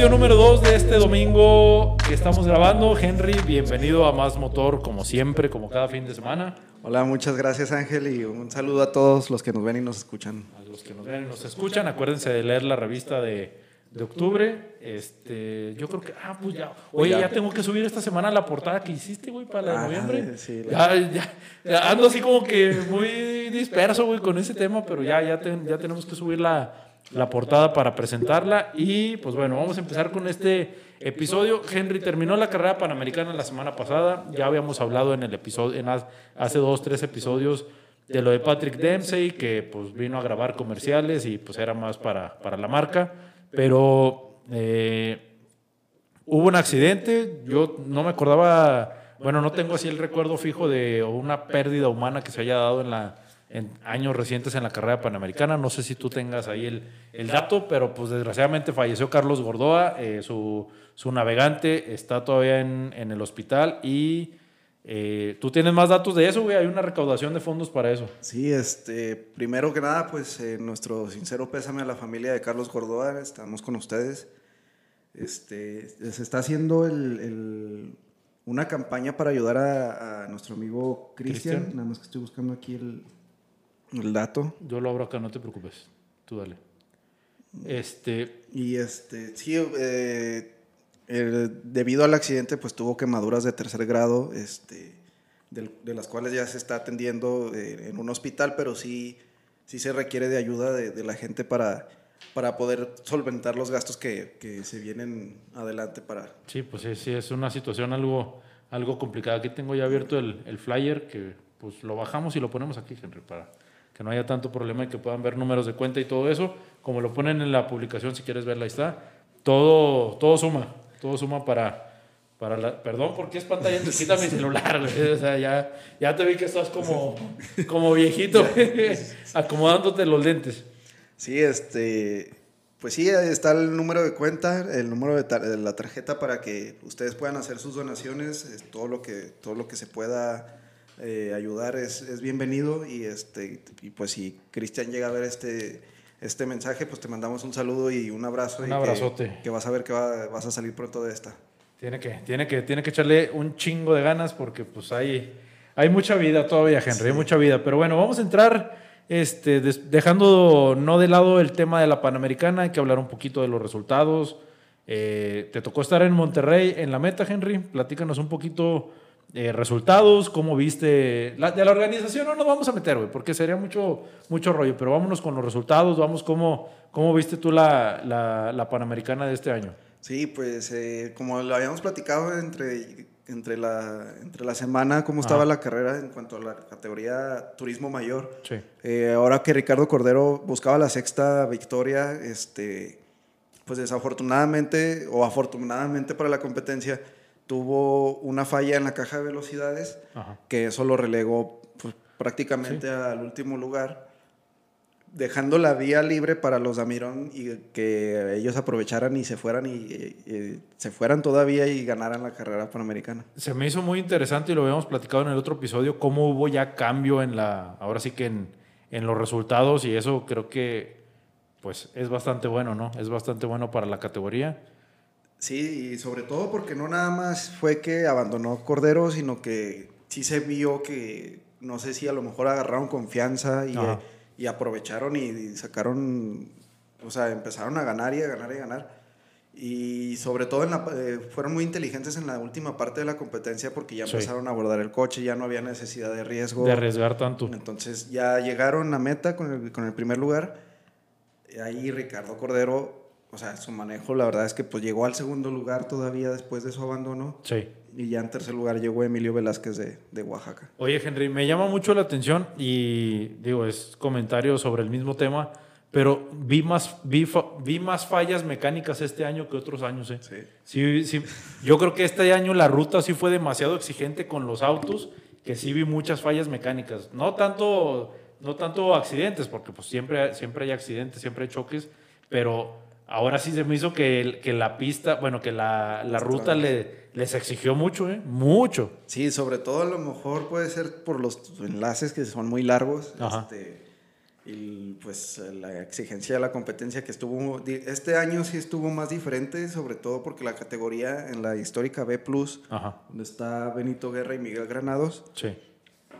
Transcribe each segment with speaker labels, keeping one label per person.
Speaker 1: episodio número 2 de este domingo que estamos grabando. Henry, bienvenido a Más Motor, como siempre, como cada fin de semana.
Speaker 2: Hola, muchas gracias Ángel y un saludo a todos los que nos ven y nos escuchan.
Speaker 1: A los que nos ven y nos escuchan, acuérdense de leer la revista de, de octubre. Este, yo creo que, ah, pues ya. Oye, ya tengo que subir esta semana la portada que hiciste, güey, para la de
Speaker 2: Ah,
Speaker 1: noviembre.
Speaker 2: sí,
Speaker 1: ya, ya, ya ando así como que muy disperso, güey, con ese tema, pero ya, ya, ten- ya tenemos que subir la, la portada para presentarla. Y pues bueno, vamos a empezar con este episodio. Henry terminó la carrera panamericana la semana pasada. Ya habíamos hablado en el episodio, en hace dos, tres episodios de lo de Patrick Dempsey, que pues vino a grabar comerciales y pues era más para, para la marca. Pero eh, hubo un accidente, yo no me acordaba, bueno, no tengo así el recuerdo fijo de una pérdida humana que se haya dado en la en años recientes en la carrera panamericana. No sé si tú tengas ahí el, el dato, pero pues desgraciadamente falleció Carlos Gordoa, eh, su, su navegante está todavía en, en el hospital y eh, tú tienes más datos de eso, güey. Hay una recaudación de fondos para eso.
Speaker 2: Sí, este, primero que nada, pues eh, nuestro sincero pésame a la familia de Carlos Gordoa, estamos con ustedes. Este, se está haciendo el- el- una campaña para ayudar a, a nuestro amigo Cristian,
Speaker 1: Cristian.
Speaker 2: nada más que estoy buscando aquí el, el dato.
Speaker 1: Yo lo abro acá, no te preocupes. Tú dale. Este,
Speaker 2: Y este, sí, eh, el- debido al accidente, pues tuvo quemaduras de tercer grado, este, del- de, las cuales ya se está atendiendo eh, en un hospital, pero sí, sí se requiere de ayuda de, de la gente para, para poder solventar los gastos que, que se vienen adelante para...
Speaker 1: Sí, pues sí, sí, es una situación algo, algo complicada. Aquí tengo ya abierto el, el flyer que pues lo bajamos y lo ponemos aquí, Henry, para que no haya tanto problema y que puedan ver números de cuenta y todo eso. Como lo ponen en la publicación, si quieres verla, ahí está. Todo, todo suma, todo suma para, para la... Perdón, porque es pantalla chiquita mi celular, güey. O sea, ya, ya te vi que estás como, como viejito, acomodándote los lentes.
Speaker 2: Sí, este, pues sí, está el número de cuenta, el número de, tar- de la tarjeta para que ustedes puedan hacer sus donaciones, es todo lo que, todo lo que se pueda eh, ayudar es, es bienvenido y este, y pues si Cristian llega a ver este, este mensaje, pues te mandamos un saludo y un abrazo.
Speaker 1: Un
Speaker 2: y que-
Speaker 1: abrazote.
Speaker 2: Que, vas a ver que va- vas a salir pronto de esta.
Speaker 1: Tiene que, tiene que, tiene que echarle un chingo de ganas porque pues hay, hay mucha vida todavía, Henry, hay mucha vida. Pero bueno, vamos a entrar este, dejando no de lado el tema de la Panamericana, hay que hablar un poquito de los resultados. Eh, te tocó estar en Monterrey en la meta, Henry. Platícanos un poquito eh, resultados, cómo viste. La, de la organización no nos vamos a meter, güey, porque sería mucho, mucho rollo, pero vámonos con los resultados, vamos cómo, cómo viste tú la, la, la Panamericana de este año.
Speaker 2: Sí, pues eh, como lo habíamos platicado entre, entre, la, entre la semana, cómo estaba
Speaker 1: Ajá.
Speaker 2: la carrera en cuanto a la categoría turismo mayor.
Speaker 1: Sí.
Speaker 2: Eh, ahora que Ricardo Cordero buscaba la sexta victoria, este, pues desafortunadamente o afortunadamente para la competencia, tuvo una falla en la caja de velocidades,
Speaker 1: Ajá.
Speaker 2: que eso lo relegó pues, prácticamente al último lugar, dejando la vía libre para los Damirón y que ellos aprovecharan y se fueran y, y- y se fueran todavía y ganaran la carrera panamericana.
Speaker 1: Se me hizo muy interesante y lo habíamos platicado en el otro episodio, cómo hubo ya cambio en la, ahora sí que en, en los resultados y eso creo que pues es bastante bueno, ¿no? Es bastante bueno para la categoría.
Speaker 2: Sí, y sobre todo porque no nada más fue que abandonó Cordero, sino que sí se vio que, no sé si a lo mejor agarraron confianza y, aprovecharon y, y sacaron, o sea, empezaron a ganar y a ganar y a ganar. Y sobre todo en la, eh, fueron muy inteligentes en la última parte de la competencia porque ya
Speaker 1: Sí.
Speaker 2: empezaron a abordar el coche, ya no había necesidad de riesgo.
Speaker 1: De arriesgar tanto.
Speaker 2: Entonces ya llegaron a meta con el, con el primer lugar. Ahí Ricardo Cordero, o sea, su manejo, la verdad es que pues llegó al segundo lugar todavía después de su abandono.
Speaker 1: Sí.
Speaker 2: Y ya en tercer lugar llegó Emilio Velázquez de, de Oaxaca.
Speaker 1: Oye, Henry, me llama mucho la atención y digo, es comentario sobre el mismo tema, pero vi más, vi, vi más fallas mecánicas este año que otros años. ¿eh?
Speaker 2: Sí.
Speaker 1: Sí, sí. Yo creo que este año la ruta sí fue demasiado exigente con los autos, que sí vi muchas fallas mecánicas. No tanto, no tanto accidentes, porque pues siempre, siempre hay accidentes, siempre hay choques, pero ahora sí se me hizo que, el- que la pista, bueno, que la, la ruta le, les exigió mucho, ¿eh? Mucho.
Speaker 2: Sí, sobre todo a lo mejor puede ser por los enlaces que son muy largos.
Speaker 1: Ajá.
Speaker 2: Este, y pues la exigencia de la competencia que estuvo, este año sí estuvo más diferente, sobre todo porque la categoría en la histórica B Plus, donde está Benito Guerra y Miguel Granados,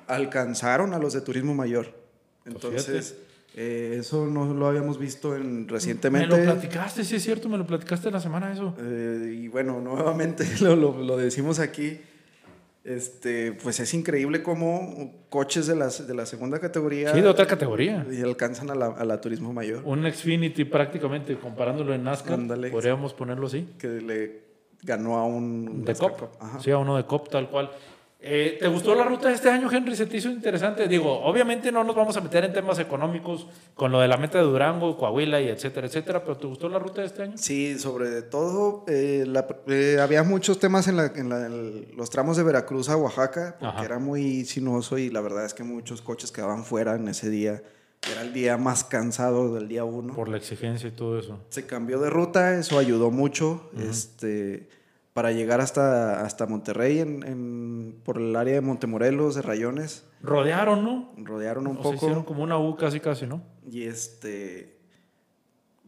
Speaker 2: alcanzaron a los de Turismo Mayor. Pues Entonces, eh, eso no lo habíamos visto en, recientemente.
Speaker 1: Me lo platicaste, sí es cierto, me lo platicaste la semana eso.
Speaker 2: Eh, y bueno, nuevamente lo, lo, lo decimos aquí este, pues es increíble cómo coches de, las, de la segunda categoría.
Speaker 1: Sí, de otra categoría.
Speaker 2: Y alcanzan a la, a la turismo mayor.
Speaker 1: Un Xfinity prácticamente, comparándolo en NASCAR. Podríamos ponerlo así.
Speaker 2: Que le ganó a un.
Speaker 1: De COP. Sí, a uno de COP, tal cual. Eh, ¿Te gustó la ruta de este año, Henry? ¿Se te hizo interesante? Digo, obviamente no nos vamos a meter en temas económicos con lo de la meta de Durango, Coahuila y etcétera, etcétera, pero ¿te gustó la ruta de este año?
Speaker 2: Sí, sobre todo eh, eh, había muchos temas en, los tramos de Veracruz a Oaxaca, porque era muy sinuoso y la verdad es que muchos coches quedaban fuera en ese día. Era el día más cansado del día uno.
Speaker 1: Por la exigencia y todo eso.
Speaker 2: Se cambió de ruta, eso ayudó mucho. Este para llegar hasta, hasta Monterrey en, por el área de Montemorelos, de Rayones.
Speaker 1: Rodearon, ¿no?
Speaker 2: Rodearon un poco.
Speaker 1: hicieron como una U casi casi, ¿no?
Speaker 2: Y este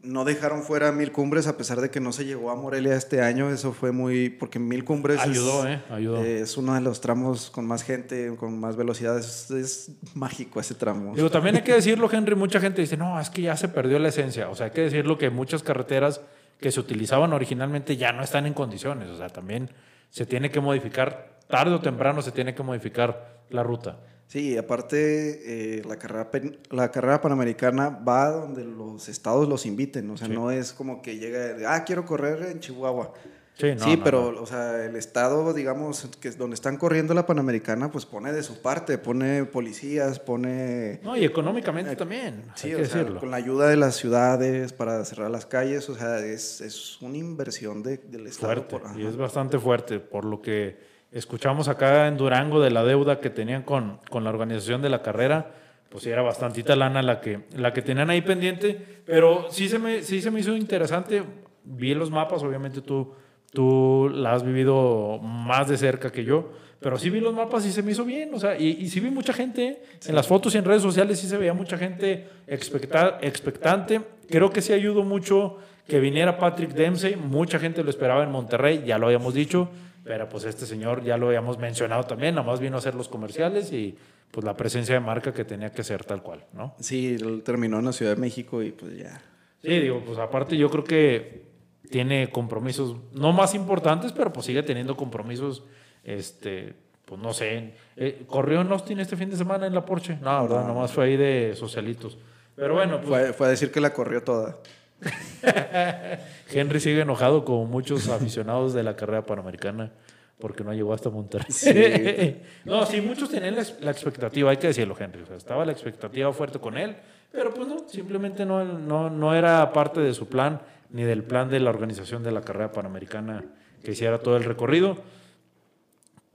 Speaker 2: no dejaron fuera Mil Cumbres a pesar de que no se llegó a Morelia este año. Eso fue muy porque Mil Cumbres
Speaker 1: ayudó, es, ¿eh? Ayudó.
Speaker 2: es uno de los tramos con más gente, con más velocidad. Es, mágico ese tramo.
Speaker 1: Digo, también hay que decirlo, Henry. Mucha gente dice, no, es que ya se perdió la esencia. O sea, hay que decirlo que muchas carreteras que se utilizaban originalmente ya no están en condiciones. O sea, también se tiene que modificar, tarde o temprano se tiene que modificar la ruta.
Speaker 2: Sí, aparte eh, la, carrera, la carrera panamericana va donde los estados los inviten, o sea, no es como que llega, ah, quiero correr en Chihuahua. Sí, pero, o sea, el Estado, digamos, que es donde están corriendo la Panamericana, pues pone de su parte, pone policías, pone...
Speaker 1: No, y económicamente eh, también, sí, o sea,
Speaker 2: con la ayuda de las ciudades para cerrar las calles, o sea, es, es una inversión de, del Estado.
Speaker 1: Fuerte, y es bastante fuerte, por lo que escuchamos acá en Durango de la deuda que tenían con, con la organización de la carrera, pues sí era bastantita lana la que, la que tenían ahí pendiente, pero sí se, me, sí se me hizo interesante, vi los mapas, obviamente tú Tú la has vivido más de cerca que yo, pero sí vi los mapas y se me hizo bien, o sea, y, y sí vi mucha gente, en las fotos y en redes sociales sí se veía mucha gente expectante. Creo que sí ayudó mucho que viniera Patrick Dempsey, mucha gente lo esperaba en Monterrey, ya lo habíamos dicho, pero pues este señor ya lo habíamos mencionado también, nada más vino a hacer los comerciales y pues la presencia de marca que tenía que ser tal cual, ¿no?
Speaker 2: Sí, terminó en la Ciudad de México y pues ya.
Speaker 1: Sí, digo, pues aparte yo creo que tiene compromisos, no más importantes, pero pues sigue teniendo compromisos, este, pues no sé. Eh, ¿Corrió en Austin este fin de semana en la Porsche? No, ¿verdad? Nomás fue ahí de socialitos. Pero bueno.
Speaker 2: Pues, fue, a decir que la corrió toda.
Speaker 1: Henry sigue enojado con muchos aficionados de la carrera panamericana porque no llegó hasta Monterrey. no, sí, muchos tenían la, expectativa, hay que decirlo, Henry. O sea, estaba la expectativa fuerte con él, pero pues no, simplemente no, no, no era parte de su plan ni del plan de la organización de la carrera panamericana que hiciera todo el recorrido.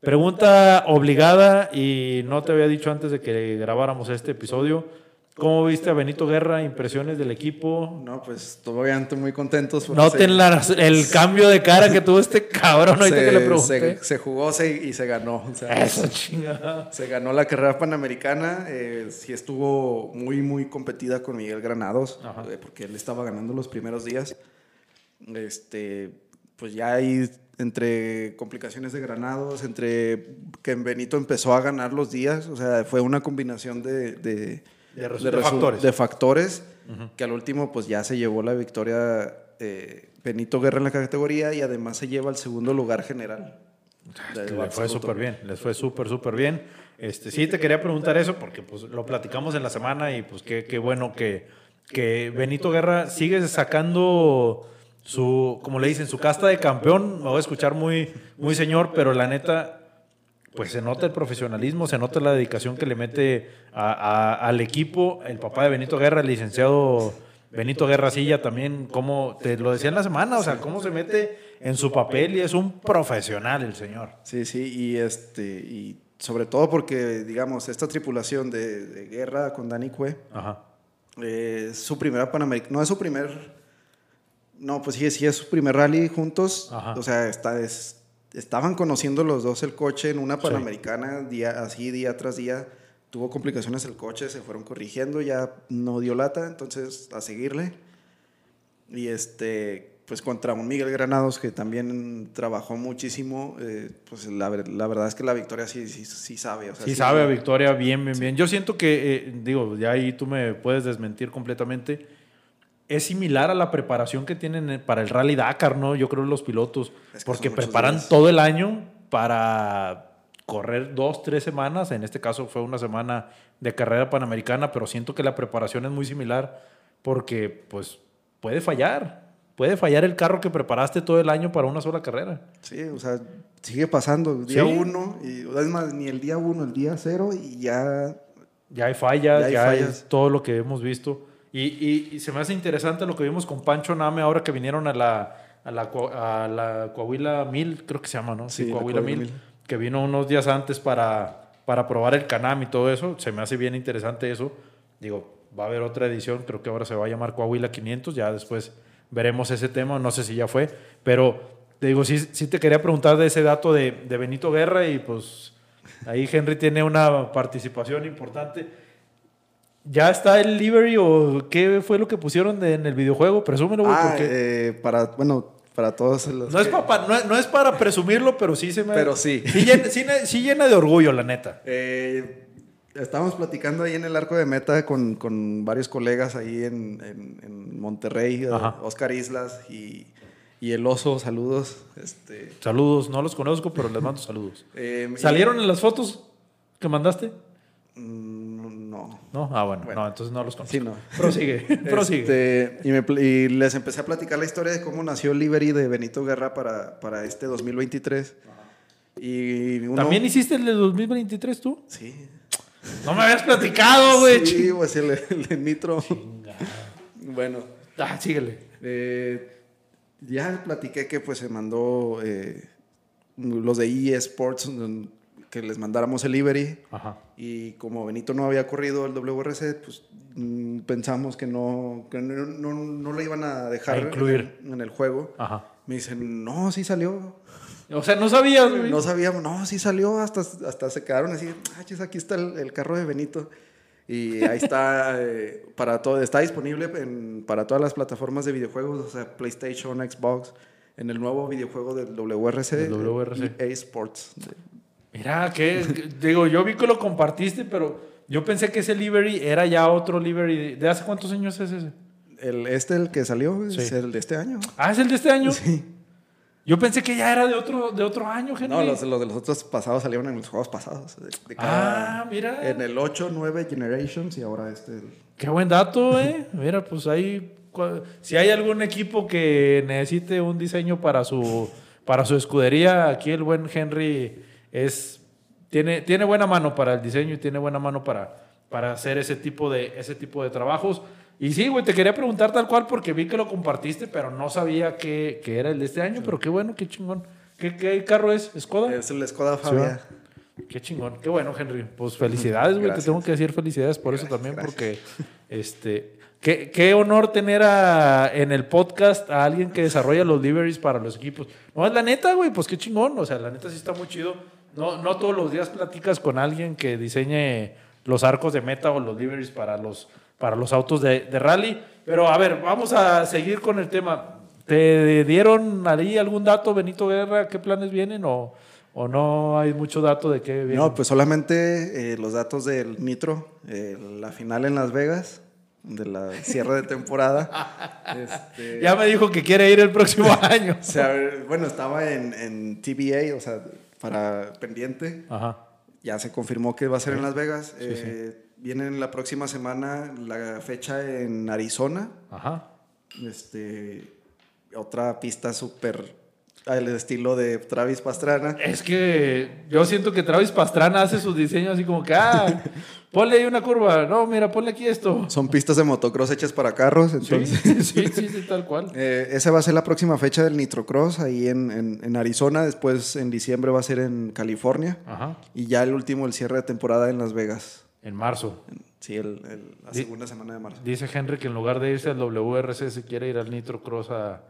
Speaker 1: Pregunta obligada y no te había dicho antes de que grabáramos este episodio. ¿Cómo viste a Benito Guerra? ¿Impresiones del equipo?
Speaker 2: No, pues estoy muy contentos.
Speaker 1: Noten el cambio de cara que tuvo este cabrón ahorita que le pregunté.
Speaker 2: Se, jugó y se ganó.
Speaker 1: Eso chingada.
Speaker 2: Se ganó la carrera panamericana. Eh, sí estuvo muy, muy competida con Miguel Granados, eh, porque él estaba ganando los primeros días. Este, pues ya hay entre complicaciones de Granados, entre que Benito empezó a ganar los días, o sea, fue una combinación de
Speaker 1: de,
Speaker 2: factores, que al último pues ya se llevó la victoria eh, Benito Guerra en la categoría y además se lleva el segundo lugar general.
Speaker 1: Les fue súper bien, les fue súper, súper bien. Este, sí, te quería preguntar eso porque pues, lo platicamos en la semana y pues qué, qué bueno que, que Benito Guerra sigue sacando su, como le dicen, su casta de campeón. Me voy a escuchar muy, muy señor, pero la neta, pues se nota el profesionalismo, se nota la dedicación que le mete al equipo. El papá de Benito Guerra, el licenciado Benito Guerra Silla, también, como te lo decía en la semana, o sea, cómo se mete en su papel y es un profesional el señor.
Speaker 2: Sí, sí, y, este, y sobre todo porque, digamos, esta tripulación de, guerra con Dani Cue, eh, su primera Panamericana, no es su primer, no, pues sí, sí es su primer rally juntos, o sea, está, es, estaban conociendo los dos el coche en una Panamericana, día, así día tras día, tuvo complicaciones el coche, se fueron corrigiendo, ya no dio lata, entonces a seguirle. Y este, pues contra un Miguel Granados que también trabajó muchísimo, eh, pues la, la, verdad es que la victoria sí, sí, sí sabe. O
Speaker 1: sea, sí, sabe a victoria, bien, bien, bien. Yo siento que, eh, digo, ya ahí tú me puedes desmentir completamente. Es similar a la preparación que tienen para el Rally Dakar, ¿no? Yo creo los pilotos, porque preparan todo el año para correr dos, tres semanas. En este caso fue una semana de carrera panamericana, pero siento que la preparación es muy similar porque pues puede fallar. Puede fallar el carro que preparaste todo el año para una sola carrera.
Speaker 2: Sí, o sea, sigue pasando. Día uno, y, es más, ni el día uno, el día cero, y ya.
Speaker 1: Ya hay fallas, ya hay, todo lo que hemos visto. Y, y, se me hace interesante lo que vimos con Pancho Name ahora que vinieron a la, a la, a la Coahuila 1000, creo que se llama, ¿no? Sí, Coahuila 1000 que vino unos días antes para, para probar el Canam y todo eso. Se me hace bien interesante eso. Digo, va a haber otra edición, creo que ahora se va a llamar Coahuila 500, ya después veremos ese tema, no sé si ya fue, pero te digo, sí, sí te quería preguntar de ese dato de, de Benito Guerra y pues ahí Henry tiene una participación importante. ¿Ya está el livery o qué fue lo que pusieron en el videojuego? Presúmelo, güey.
Speaker 2: Ah, eh, para, bueno, para todos los.
Speaker 1: No, es para, no, es para presumirlo, pero sí se me.
Speaker 2: Pero sí.
Speaker 1: Sí llena, de orgullo, la neta.
Speaker 2: Eh, estábamos platicando ahí en el arco de meta con, con varios colegas ahí en, en, Monterrey, eh, Oscar Islas y, y, el oso, saludos. Este...
Speaker 1: Saludos, no los conozco, pero les mando saludos. Eh, ¿Salieron en las fotos que mandaste?
Speaker 2: No.
Speaker 1: ¿No? Ah, bueno, no, entonces no los conozco.
Speaker 2: Sí, no.
Speaker 1: Prosigue, prosigue.
Speaker 2: Este, y, me, y, les empecé a platicar la historia de cómo nació el Livery de Benito Guerra para, para este 2023. Y
Speaker 1: ¿También hiciste el de 2023 tú?
Speaker 2: Sí.
Speaker 1: No me habías platicado, güey.
Speaker 2: Sí, pues el, de Nitro. Bueno.
Speaker 1: Ah, síguele.
Speaker 2: Eh, ya platiqué que pues se mandó eh, los de eSports que les mandáramos el livery. Y como Benito no había corrido el WRC, pues mm, pensamos que no, que no, no, le iban a dejar
Speaker 1: incluir.
Speaker 2: En, el juego. Me dicen, no, sí salió.
Speaker 1: O sea, no sabías,
Speaker 2: No sabíamos, no, sí salió, hasta, hasta se quedaron así, ah, aquí está el, carro de Benito. Y ahí está, eh, para todo, está disponible para todas las plataformas de videojuegos, o sea, PlayStation, Xbox, en el nuevo videojuego del WRC,
Speaker 1: el WRC.
Speaker 2: EA Sports.
Speaker 1: Mira, que digo, yo vi que lo compartiste, pero yo pensé que ese livery era ya otro livery. ¿De hace cuántos años es ese?
Speaker 2: El, este, el que salió, es el de este año.
Speaker 1: Ah, es el de este año.
Speaker 2: Sí.
Speaker 1: Yo pensé que ya era de otro, de otro año, gente.
Speaker 2: No, los, de los otros pasados salieron en los juegos pasados.
Speaker 1: ah, mira.
Speaker 2: En el 8, 9 Generations y ahora este.
Speaker 1: Qué buen dato, eh. mira, pues ahí. Si hay algún equipo que necesite un diseño para su, para su escudería, aquí el buen Henry es, tiene, tiene buena mano para el diseño y tiene buena mano para, para hacer ese tipo, de, ese tipo de trabajos. Y sí, güey, te quería preguntar tal cual porque vi que lo compartiste, pero no sabía que, que era el de este año, pero qué bueno, qué chingón. ¿Qué, qué carro es? ¿Skoda?
Speaker 2: Es el Skoda Fabia.
Speaker 1: qué chingón, qué bueno, Henry. Pues felicidades, güey, te tengo que decir felicidades por eso también, porque este, qué, qué honor tener a, en el podcast a alguien que desarrolla los liveries para los equipos. No, es la neta, güey, pues qué chingón, o sea, la neta sí está muy chido no, no todos los días platicas con alguien que diseñe los arcos de meta o los liveries para los, para los autos de, rally. Pero a ver, vamos a seguir con el tema. ¿Te dieron ahí algún dato, Benito Guerra? ¿Qué planes vienen o, o no hay mucho dato de qué viene?
Speaker 2: No, pues solamente eh, los datos del Nitro, eh, la final en Las Vegas, de la cierre de temporada.
Speaker 1: este, ya me dijo que quiere ir el próximo año.
Speaker 2: o sea, bueno, estaba en, en TBA, o sea, para pendiente. Ya se confirmó que va a ser en Las Vegas. Eh, viene la próxima semana la fecha en Arizona.
Speaker 1: Ajá.
Speaker 2: Este, otra pista súper al estilo de Travis Pastrana.
Speaker 1: Es que yo siento que Travis Pastrana hace sus diseños así como que, ah, ponle ahí una curva, no, mira, ponle aquí esto.
Speaker 2: Son pistas de motocross hechas para carros, entonces.
Speaker 1: Sí, sí, sí, tal cual.
Speaker 2: eh, esa va a ser la próxima fecha del Nitrocross ahí en, en, Arizona, después en diciembre va a ser en California.
Speaker 1: Ajá.
Speaker 2: Y ya el último, el cierre de temporada en Las Vegas.
Speaker 1: En marzo.
Speaker 2: Sí, el, la segunda semana de marzo.
Speaker 1: Dice Henry que en lugar de irse al WRC se quiere ir al Nitro Cross a,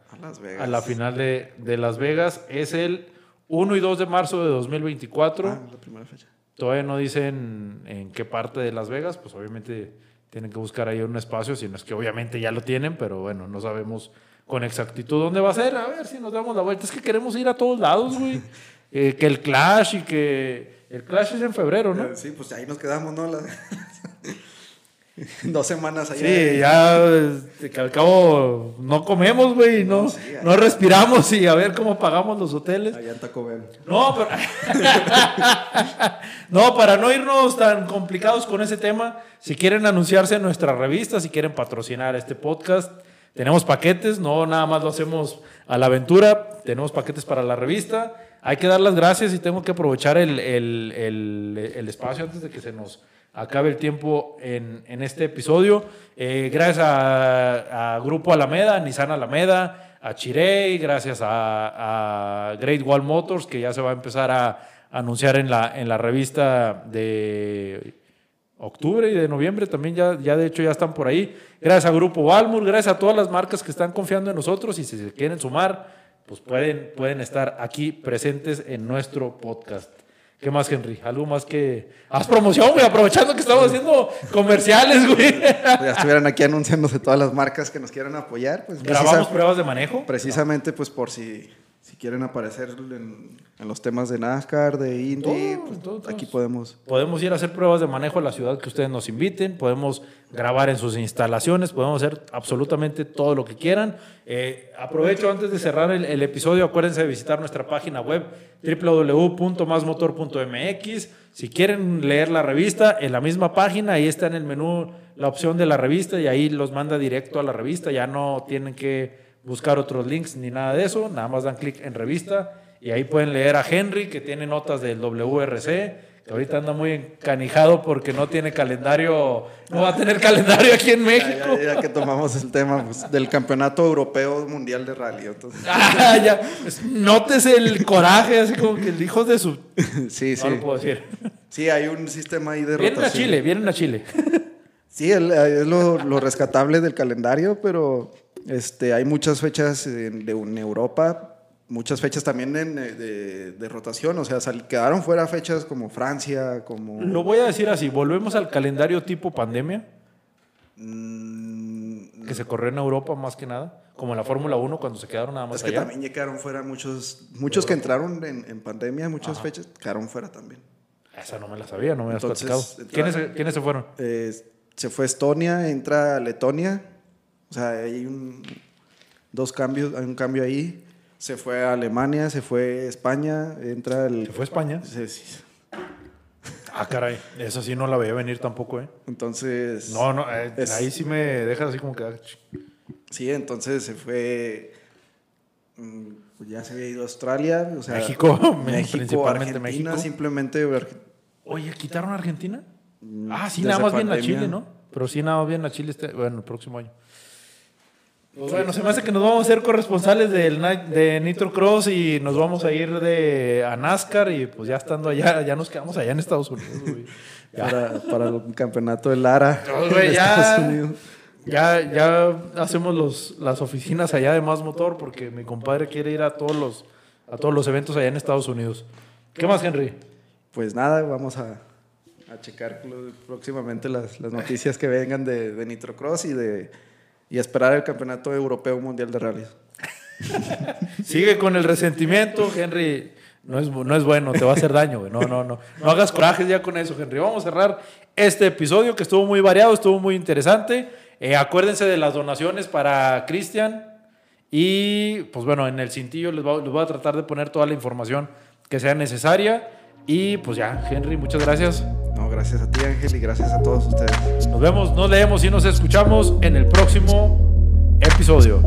Speaker 1: a, la final de, de, Las Vegas. Es el 1 y 2 de marzo de 2024.
Speaker 2: Ah, la primera fecha.
Speaker 1: Todavía no dicen en qué parte de Las Vegas, pues obviamente tienen que buscar ahí un espacio, si no es que obviamente ya lo tienen, pero bueno, no sabemos con exactitud dónde va a ser. A ver si nos damos la vuelta. Es que queremos ir a todos lados, güey. Eh, que el Clash y que... El Clash es en febrero, ¿no?
Speaker 2: Sí, pues ahí nos quedamos, ¿no? La- Dos semanas allá.
Speaker 1: Sí, ya este, que al cabo no comemos, güey, no,
Speaker 2: No, sí,
Speaker 1: no respiramos y a ver cómo pagamos los hoteles.
Speaker 2: Allá en Taco Bell.
Speaker 1: No, pero. no, para no irnos tan complicados con ese tema, si quieren anunciarse en nuestra revista, si quieren patrocinar este podcast, tenemos paquetes, no nada más lo hacemos a la aventura, tenemos paquetes para la revista. Hay que dar las gracias y tengo que aprovechar el, el- el- el espacio antes de que se nos acabe el tiempo en, este episodio. Eh, gracias a, Grupo Alameda, Nissan Alameda, a Chirey, gracias a, Great Wall Motors, que ya se va a empezar a anunciar en la, revista de octubre y de noviembre también ya, ya de hecho ya están por ahí. Gracias a Grupo Walmur, gracias a todas las marcas que están confiando en nosotros y si se quieren sumar, pues pueden, pueden estar aquí presentes en nuestro podcast. ¿Qué más, Henry? ¿Algo más que... Haz promoción, güey, aprovechando que estamos haciendo comerciales, güey.
Speaker 2: Pues ya estuvieran aquí anunciándose todas las marcas que nos quieran apoyar. Pues
Speaker 1: Grabamos pruebas de manejo.
Speaker 2: precisamente pues por si quieren aparecer en, en los temas de NASCAR, de Indy,
Speaker 1: Todo,
Speaker 2: pues,
Speaker 1: todo, todo.
Speaker 2: aquí podemos.
Speaker 1: Podemos ir a hacer pruebas de manejo en la ciudad que ustedes nos inviten, podemos grabar en sus instalaciones, podemos hacer absolutamente todo lo que quieran. Eh, aprovecho antes de cerrar el, el episodio, acuérdense de visitar nuestra página web www.masmotor.mx. Si quieren leer la revista, en la misma página, ahí está en el menú la opción de la revista y ahí los manda directo a la revista, ya no tienen que buscar otros links ni nada de eso, nada más dan clic en revista y ahí pueden leer a Henry que tiene notas del WRC, que ahorita anda muy encanijado porque no tiene calendario, no va a tener calendario aquí en México.
Speaker 2: ya- ya que tomamos el tema pues, del Campeonato Europeo Mundial de Rally. Entonces,
Speaker 1: Ah, ya. Pues, Nótese el coraje, así como que el hijo de su...
Speaker 2: sí,
Speaker 1: No lo
Speaker 2: sí.
Speaker 1: puedo decir.
Speaker 2: Sí, hay un sistema ahí de
Speaker 1: Vienen a. Chile, vienen a Chile.
Speaker 2: Sí, el- es lo, lo rescatable del calendario, pero este, hay muchas fechas en, de, en Europa, muchas fechas también en, eh, de, de rotación, o sea, sal- quedaron fuera fechas como Francia, como...
Speaker 1: Lo voy a decir así, volvemos al calendario tipo pandemia,
Speaker 2: Mm,
Speaker 1: que se corrió en Europa más que nada, como en la Fórmula 1 cuando se quedaron nada más
Speaker 2: es que también ya quedaron fuera muchos, muchos que entraron en, en pandemia, muchas fechas quedaron fuera también.
Speaker 1: Esa no me la sabía, no me has
Speaker 2: Entonces,
Speaker 1: platicado.
Speaker 2: entra-
Speaker 1: ¿Quiénes, se- ¿Quiénes se fueron?
Speaker 2: Eh, se fue Estonia, entra Letonia, o sea, hay un, dos cambios, hay un cambio ahí. Se fue a Alemania, se fue a España, entra el...
Speaker 1: ¿Se fue a España?
Speaker 2: Sí, sí.
Speaker 1: Ah, caray, esa sí no la veía venir tampoco, ¿eh?
Speaker 2: Entonces...
Speaker 1: No, no, eh,
Speaker 2: Es-
Speaker 1: ahí sí me dejas así como que... ah,
Speaker 2: Sí, entonces se fue... mm, pues ya se había ido a Australia, o sea...
Speaker 1: México,
Speaker 2: México,
Speaker 1: principalmente
Speaker 2: Argentina,
Speaker 1: México.
Speaker 2: simplemente...
Speaker 1: Oye, ¿quitaron a Argentina? Ah, sí, nada más bien a. Chile, ¿no? Pero sí, nada más bien a Chile este, bueno, el próximo año. Pues bueno, se me hace que nos vamos a ser corresponsales del, de Nitro Cross y nos vamos a ir de, a NASCAR y pues ya estando allá, ya nos quedamos allá en Estados Unidos, güey.
Speaker 2: Para, para el campeonato de Lara.
Speaker 1: No, güey,
Speaker 2: en
Speaker 1: ya.
Speaker 2: Estados Unidos.
Speaker 1: Ya, ya hacemos los, las oficinas allá de Más Motor porque mi compadre quiere ir a todos los, a todos los eventos allá en Estados Unidos. ¿Qué más, Henry?
Speaker 2: Pues nada, vamos a, a checar próximamente las, las noticias que vengan de, de Nitrocross y de y esperar el campeonato europeo mundial de rallies.
Speaker 1: Sigue con el resentimiento, Henry. No es, no es bueno, te va a hacer daño, güey. No, no, no. No hagas corajes ya con eso, Henry. Vamos a cerrar este episodio que estuvo muy variado, estuvo muy interesante. Eh, acuérdense de las donaciones para Cristian. Y pues bueno, en el cintillo les, va- les voy a tratar de poner toda la información que sea necesaria. Y pues ya, Henry, muchas gracias.
Speaker 2: Gracias a ti Ángel y gracias a todos ustedes.
Speaker 1: Nos vemos, nos leemos y nos escuchamos en el próximo episodio.